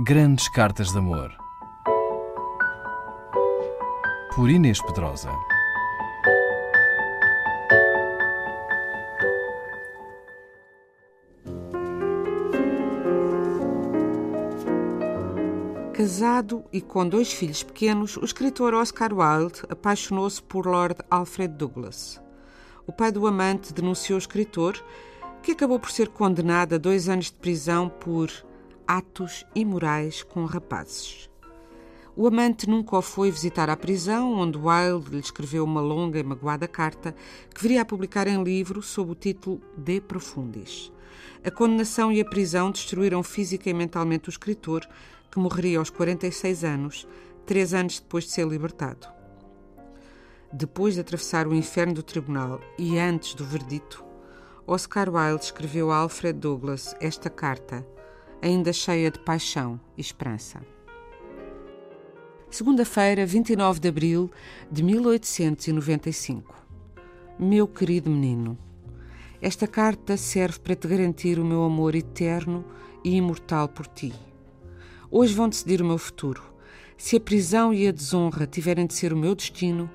Grandes Cartas de Amor. Por Inês Pedrosa. Casado e com dois filhos pequenos, o escritor Oscar Wilde apaixonou-se por Lord Alfred Douglas. O pai do amante denunciou o escritor, que acabou por ser condenado a dois anos de prisão por atos imorais com rapazes. O amante nunca o foi visitar à prisão, onde Wilde lhe escreveu uma longa e magoada carta que viria a publicar em livro sob o título De Profundis. A condenação e a prisão destruíram física e mentalmente o escritor, que morreria aos 46 anos, três anos depois de ser libertado. Depois de atravessar o inferno do tribunal e antes do verdito, Oscar Wilde escreveu a Alfred Douglas esta carta, ainda cheia de paixão e esperança. Segunda-feira, 29 de abril de 1895. Meu querido menino, esta carta serve para te garantir o meu amor eterno e imortal por ti. Hoje vão decidir o meu futuro. Se a prisão e a desonra tiverem de ser o meu destino,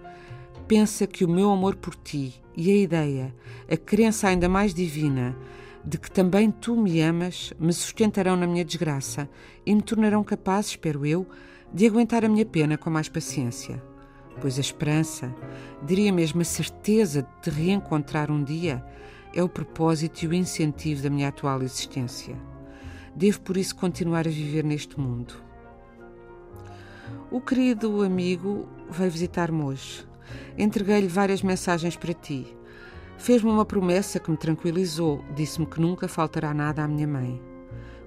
pensa que o meu amor por ti e a ideia, a crença ainda mais divina de que também tu me amas, me sustentarão na minha desgraça e me tornarão capaz, espero eu, de aguentar a minha pena com mais paciência. Pois a esperança, diria mesmo a certeza de te reencontrar um dia, é o propósito e o incentivo da minha atual existência. Devo por isso continuar a viver neste mundo. O querido amigo veio visitar-me hoje. Entreguei-lhe várias mensagens para ti. Fez-me uma promessa que me tranquilizou. Disse-me que nunca faltará nada à minha mãe.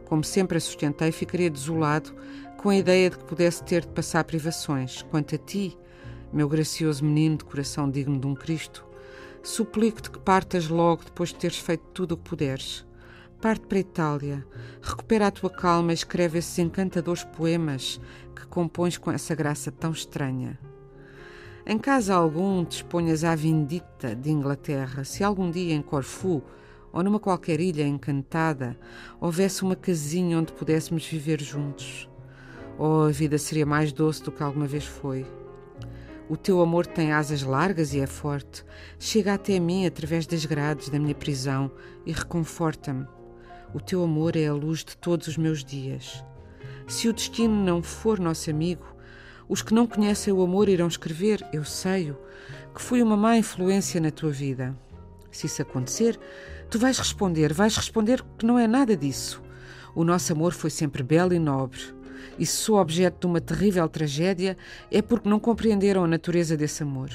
Como sempre a sustentei, ficaria desolado com a ideia de que pudesse ter de passar privações. Quanto a ti, meu gracioso menino de coração digno de um Cristo, suplico-te que partas logo depois de teres feito tudo o que puderes. Parte para a Itália, recupera a tua calma e escreve esses encantadores poemas que compões com essa graça tão estranha. Em casa algum disponhas à vindita de Inglaterra, se algum dia em Corfu ou numa qualquer ilha encantada houvesse uma casinha onde pudéssemos viver juntos. Oh, a vida seria mais doce do que alguma vez foi. O teu amor tem asas largas e é forte. Chega até mim através das grades da minha prisão e reconforta-me. O teu amor é a luz de todos os meus dias. Se o destino não for nosso amigo, os que não conhecem o amor irão escrever, eu sei-o, que fui uma má influência na tua vida. Se isso acontecer, tu vais responder, vais responder que não é nada disso. O nosso amor foi sempre belo e nobre. E se sou objeto de uma terrível tragédia, é porque não compreenderam a natureza desse amor.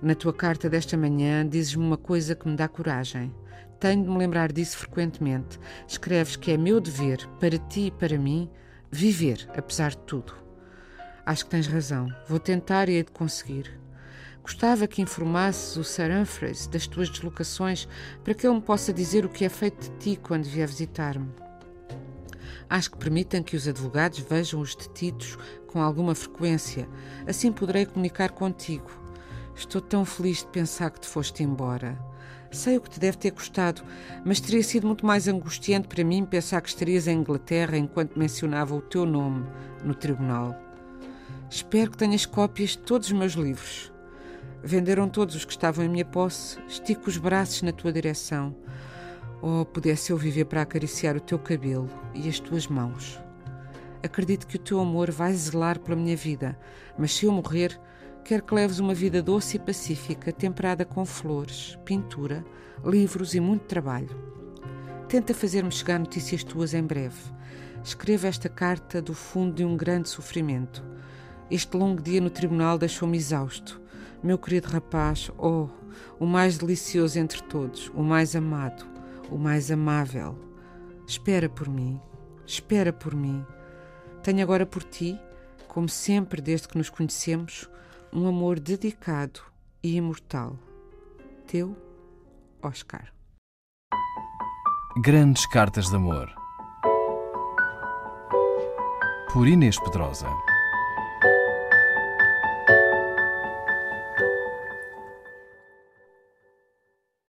Na tua carta desta manhã, dizes-me uma coisa que me dá coragem. Tenho de me lembrar disso frequentemente. Escreves que é meu dever, para ti e para mim, viver, apesar de tudo. Acho que tens razão. Vou tentar e hei de conseguir. Gostava que informasses o Sir Humphreys das tuas deslocações para que ele me possa dizer o que é feito de ti quando vier visitar-me. Acho que permitam que os advogados vejam os detidos com alguma frequência. Assim poderei comunicar contigo. Estou tão feliz de pensar que te foste embora. Sei o que te deve ter custado, mas teria sido muito mais angustiante para mim pensar que estarias em Inglaterra enquanto mencionava o teu nome no tribunal. Espero que tenhas cópias de todos os meus livros. Venderam todos os que estavam em minha posse. Estico os braços na tua direção. Oh, pudesse eu viver para acariciar o teu cabelo e as tuas mãos. Acredito que o teu amor vai zelar pela minha vida, mas se eu morrer, quero que leves uma vida doce e pacífica, temperada com flores, pintura, livros e muito trabalho. Tenta fazer-me chegar notícias tuas em breve. Escreva esta carta do fundo de um grande sofrimento. Este longo dia no tribunal deixou-me exausto. Meu querido rapaz, oh, o mais delicioso entre todos, o mais amado, o mais amável. Espera por mim, espera por mim. Tenho agora por ti, como sempre desde que nos conhecemos, um amor dedicado e imortal. Teu Oscar. Grandes Cartas de Amor. Por Inês Pedrosa.